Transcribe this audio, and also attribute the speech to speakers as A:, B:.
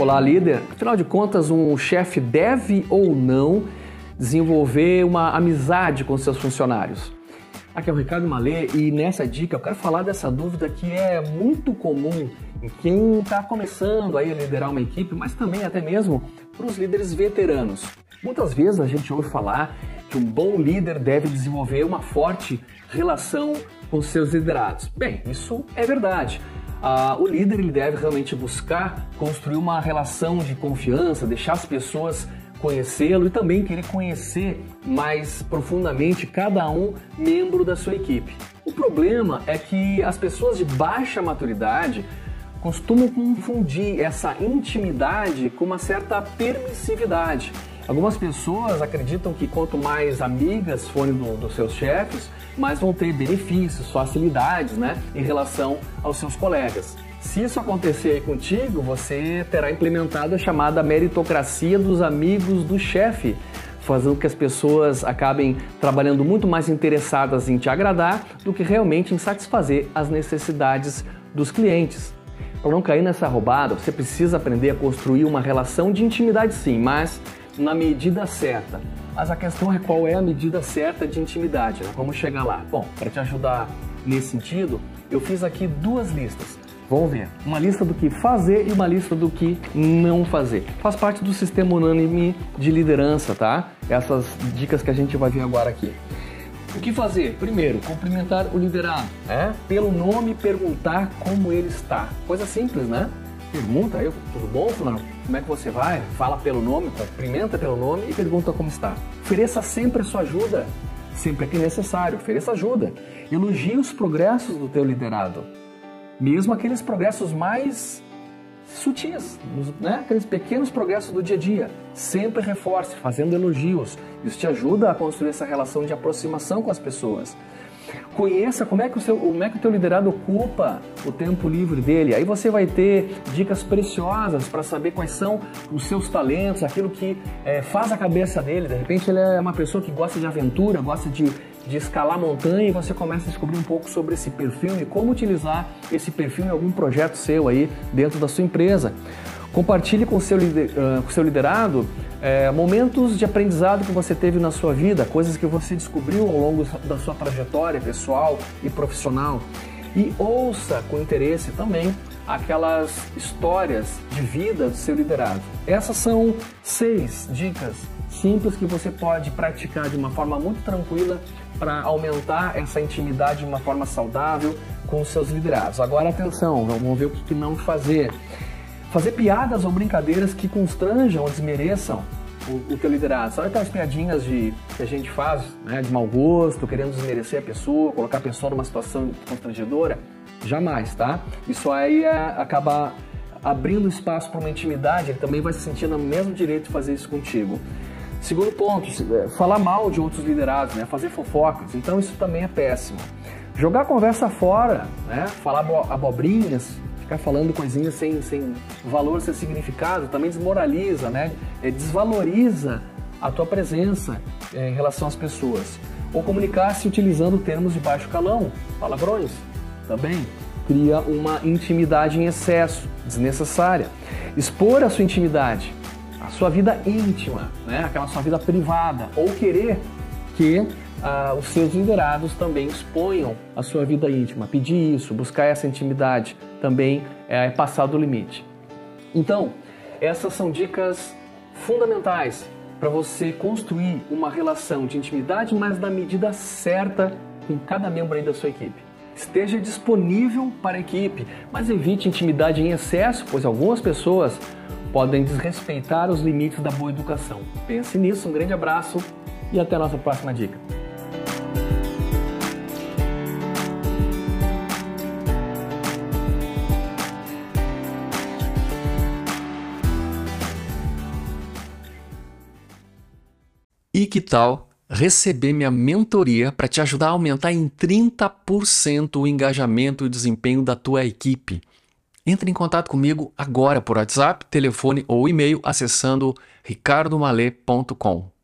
A: Olá, líder. Afinal de contas, um chefe deve ou não desenvolver uma amizade com seus funcionários? Aqui é o Ricardo Malê e nessa dica eu quero falar dessa dúvida que é muito comum em quem está começando aí a liderar uma equipe, mas também até mesmo para os líderes veteranos. Muitas vezes a gente ouve falar que um bom líder deve desenvolver uma forte relação com seus liderados. Bem, isso é verdade. Ah, o líder ele deve realmente buscar construir uma relação de confiança, deixar as pessoas conhecê-lo e também querer conhecer mais profundamente cada um membro da sua equipe. O problema é que as pessoas de baixa maturidade costumam confundir essa intimidade com uma certa permissividade. Algumas pessoas acreditam que quanto mais amigas forem do, dos seus chefes, mais vão ter benefícios, facilidades né, em relação aos seus colegas. Se isso acontecer aí contigo, você terá implementado a chamada meritocracia dos amigos do chefe, fazendo com que as pessoas acabem trabalhando muito mais interessadas em te agradar do que realmente em satisfazer as necessidades dos clientes. Para não cair nessa roubada, você precisa aprender a construir uma relação de intimidade sim, mas na medida certa. Mas a questão é qual é a medida certa de intimidade. Né? Vamos chegar lá. Bom, para te ajudar nesse sentido, eu fiz aqui duas listas. Vamos ver. Uma lista do que fazer e uma lista do que não fazer. Faz parte do sistema unânime de liderança, tá? Essas dicas que a gente vai ver agora aqui. O que fazer? Primeiro, cumprimentar o liderado. É? Pelo nome, perguntar como ele está. Coisa simples, né? Pergunta aí, tudo bom, fulano? Como é que você vai? Fala pelo nome, cumprimenta pelo nome e pergunta como está. Ofereça sempre a sua ajuda, sempre que necessário, ofereça ajuda. Elogie os progressos do teu liderado, mesmo aqueles progressos mais sutis, né? aqueles pequenos progressos do dia a dia. Sempre reforce, fazendo elogios. Isso te ajuda a construir essa relação de aproximação com as pessoas. Conheça como é que o seu, como é que o teu liderado ocupa o tempo livre dele. Aí você vai ter dicas preciosas para saber quais são os seus talentos, aquilo que é, faz a cabeça dele. De repente ele é uma pessoa que gosta de aventura, gosta de, de escalar montanha e você começa a descobrir um pouco sobre esse perfil e como utilizar esse perfil em algum projeto seu aí dentro da sua empresa. Compartilhe com seu, com seu liderado é, momentos de aprendizado que você teve na sua vida, coisas que você descobriu ao longo da sua trajetória pessoal e profissional. E ouça com interesse também aquelas histórias de vida do seu liderado. Essas são seis dicas simples que você pode praticar de uma forma muito tranquila para aumentar essa intimidade de uma forma saudável com os seus liderados. Agora atenção, vamos ver o que não fazer fazer piadas ou brincadeiras que constranjam ou desmereçam o, o teu liderado. Sabe aquelas piadinhas de, que a gente faz, né, de mau gosto, querendo desmerecer a pessoa, colocar a pessoa numa situação constrangedora? Jamais, tá? Isso aí é, acaba abrindo espaço para uma intimidade, ele também vai se sentir no mesmo direito de fazer isso contigo. Segundo ponto, é, falar mal de outros liderados, né? fazer fofocas. Então isso também é péssimo. Jogar a conversa fora, né? falar abobrinhas, ficar falando coisinhas sem, sem valor, sem significado, também desmoraliza, né? É, desvaloriza a tua presença é, em relação às pessoas. Ou comunicar-se utilizando termos de baixo calão, palavrões, também cria uma intimidade em excesso, desnecessária. Expor a sua intimidade, sua vida íntima, né? aquela sua vida privada, ou querer que ah, os seus liderados também exponham a sua vida íntima. Pedir isso, buscar essa intimidade também é passar do limite. Então, essas são dicas fundamentais para você construir uma relação de intimidade, mas na medida certa com cada membro aí da sua equipe. Esteja disponível para a equipe, mas evite intimidade em excesso, pois algumas pessoas podem desrespeitar os limites da boa educação. Pense nisso, um grande abraço e até a nossa próxima dica.
B: E que tal receber minha mentoria para te ajudar a aumentar em 30% o engajamento e o desempenho da tua equipe? Entre em contato comigo agora por WhatsApp, telefone ou e-mail acessando ricardomale.com.